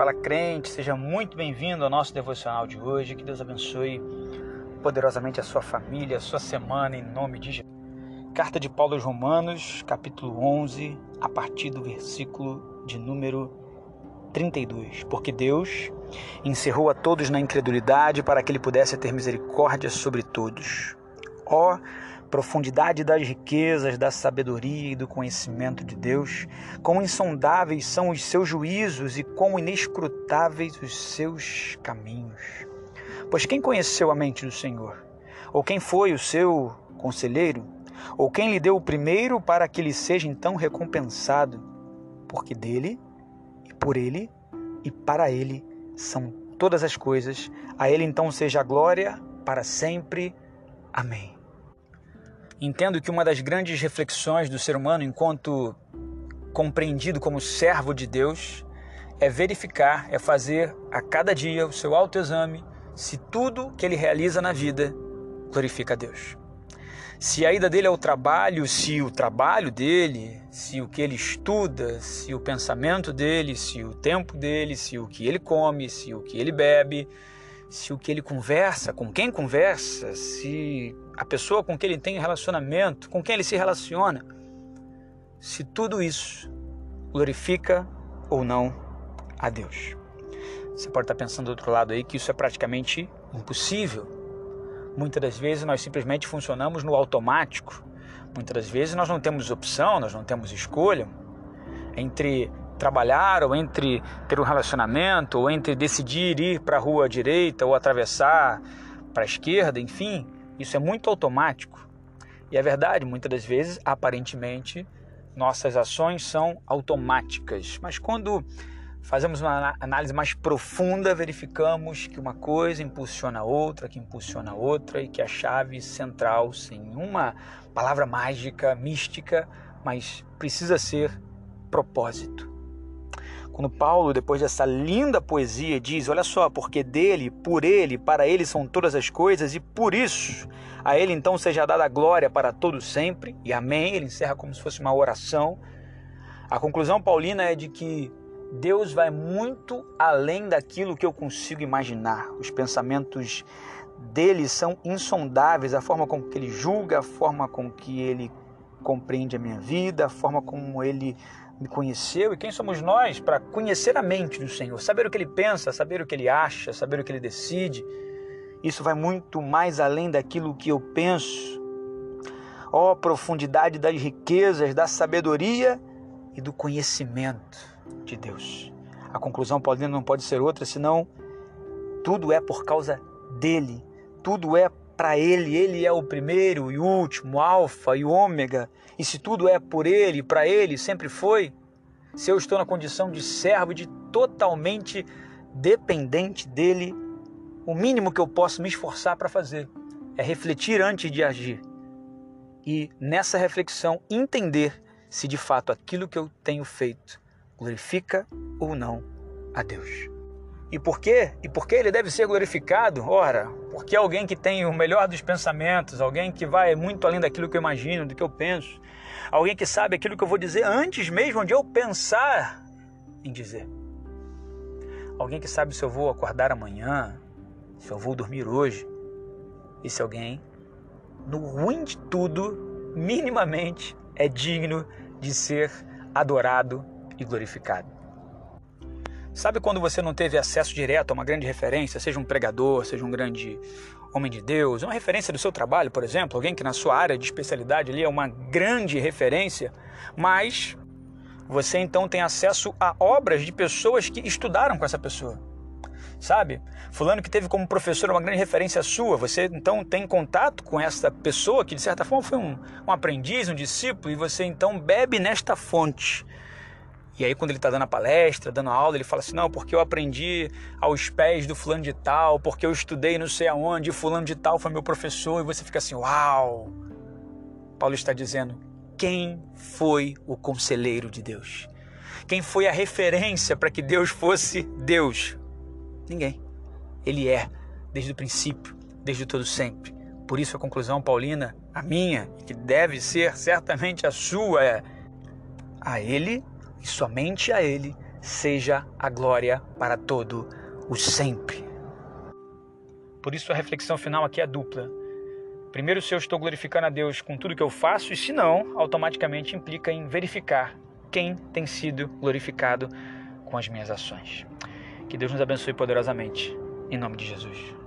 fala crente, seja muito bem-vindo ao nosso devocional de hoje. Que Deus abençoe poderosamente a sua família, a sua semana, em nome de Jesus. Carta de Paulo aos Romanos, capítulo 11, a partir do versículo de número 32. Porque Deus encerrou a todos na incredulidade para que ele pudesse ter misericórdia sobre todos. Ó profundidade das riquezas, da sabedoria e do conhecimento de Deus, quão insondáveis são os seus juízos e quão inescrutáveis os seus caminhos. Pois quem conheceu a mente do Senhor? Ou quem foi o seu conselheiro? Ou quem lhe deu o primeiro para que lhe seja então recompensado? Porque dele, e por ele, e para ele são todas as coisas. A ele então seja a glória para sempre. Amém. Entendo que uma das grandes reflexões do ser humano, enquanto compreendido como servo de Deus, é verificar, é fazer a cada dia o seu autoexame se tudo que ele realiza na vida glorifica a Deus. Se a ida dele ao trabalho, se o trabalho dele, se o que ele estuda, se o pensamento dele, se o tempo dele, se o que ele come, se o que ele bebe, se o que ele conversa, com quem conversa, se a pessoa com quem ele tem relacionamento, com quem ele se relaciona, se tudo isso glorifica ou não a Deus. Você pode estar pensando do outro lado aí que isso é praticamente impossível. Muitas das vezes nós simplesmente funcionamos no automático. Muitas das vezes nós não temos opção, nós não temos escolha entre trabalhar, ou entre ter um relacionamento, ou entre decidir ir para a rua direita ou atravessar para a esquerda, enfim, isso é muito automático. E é verdade, muitas das vezes, aparentemente, nossas ações são automáticas, mas quando fazemos uma análise mais profunda, verificamos que uma coisa impulsiona a outra, que impulsiona a outra e que a chave central, sem uma palavra mágica, mística, mas precisa ser propósito. Quando Paulo, depois dessa linda poesia, diz: Olha só, porque dele, por ele, para ele são todas as coisas, e por isso a ele então seja dada a glória para todo sempre, e amém. Ele encerra como se fosse uma oração. A conclusão paulina é de que Deus vai muito além daquilo que eu consigo imaginar. Os pensamentos dele são insondáveis, a forma com que ele julga, a forma com que ele compreende a minha vida, a forma como ele me conheceu e quem somos nós para conhecer a mente do Senhor, saber o que ele pensa, saber o que ele acha, saber o que ele decide. Isso vai muito mais além daquilo que eu penso. Ó oh, profundidade das riquezas, da sabedoria e do conhecimento de Deus. A conclusão paulina não pode ser outra senão tudo é por causa dele, tudo é para ele, ele é o primeiro e último, alfa e ômega. E se tudo é por ele, para ele, sempre foi, se eu estou na condição de servo, de totalmente dependente dele, o mínimo que eu posso me esforçar para fazer é refletir antes de agir. E nessa reflexão entender se de fato aquilo que eu tenho feito glorifica ou não a Deus. E por quê? E por que ele deve ser glorificado? Ora, porque alguém que tem o melhor dos pensamentos, alguém que vai muito além daquilo que eu imagino, do que eu penso, alguém que sabe aquilo que eu vou dizer antes mesmo de eu pensar em dizer. Alguém que sabe se eu vou acordar amanhã, se eu vou dormir hoje. Esse alguém, no ruim de tudo, minimamente é digno de ser adorado e glorificado. Sabe quando você não teve acesso direto a uma grande referência, seja um pregador, seja um grande homem de Deus, uma referência do seu trabalho, por exemplo, alguém que na sua área de especialidade ali é uma grande referência, mas você então tem acesso a obras de pessoas que estudaram com essa pessoa. Sabe? Fulano que teve como professor uma grande referência sua, você então tem contato com essa pessoa que de certa forma foi um, um aprendiz, um discípulo, e você então bebe nesta fonte e aí, quando ele está dando a palestra, dando a aula, ele fala assim: não, porque eu aprendi aos pés do fulano de tal, porque eu estudei não sei aonde, fulano de tal foi meu professor, e você fica assim: uau! Paulo está dizendo: quem foi o conselheiro de Deus? Quem foi a referência para que Deus fosse Deus? Ninguém. Ele é, desde o princípio, desde todo sempre. Por isso a conclusão paulina, a minha, que deve ser certamente a sua, é: a ele e somente a Ele seja a glória para todo o sempre. Por isso a reflexão final aqui é dupla. Primeiro, se eu estou glorificando a Deus com tudo que eu faço, e se não, automaticamente implica em verificar quem tem sido glorificado com as minhas ações. Que Deus nos abençoe poderosamente. Em nome de Jesus.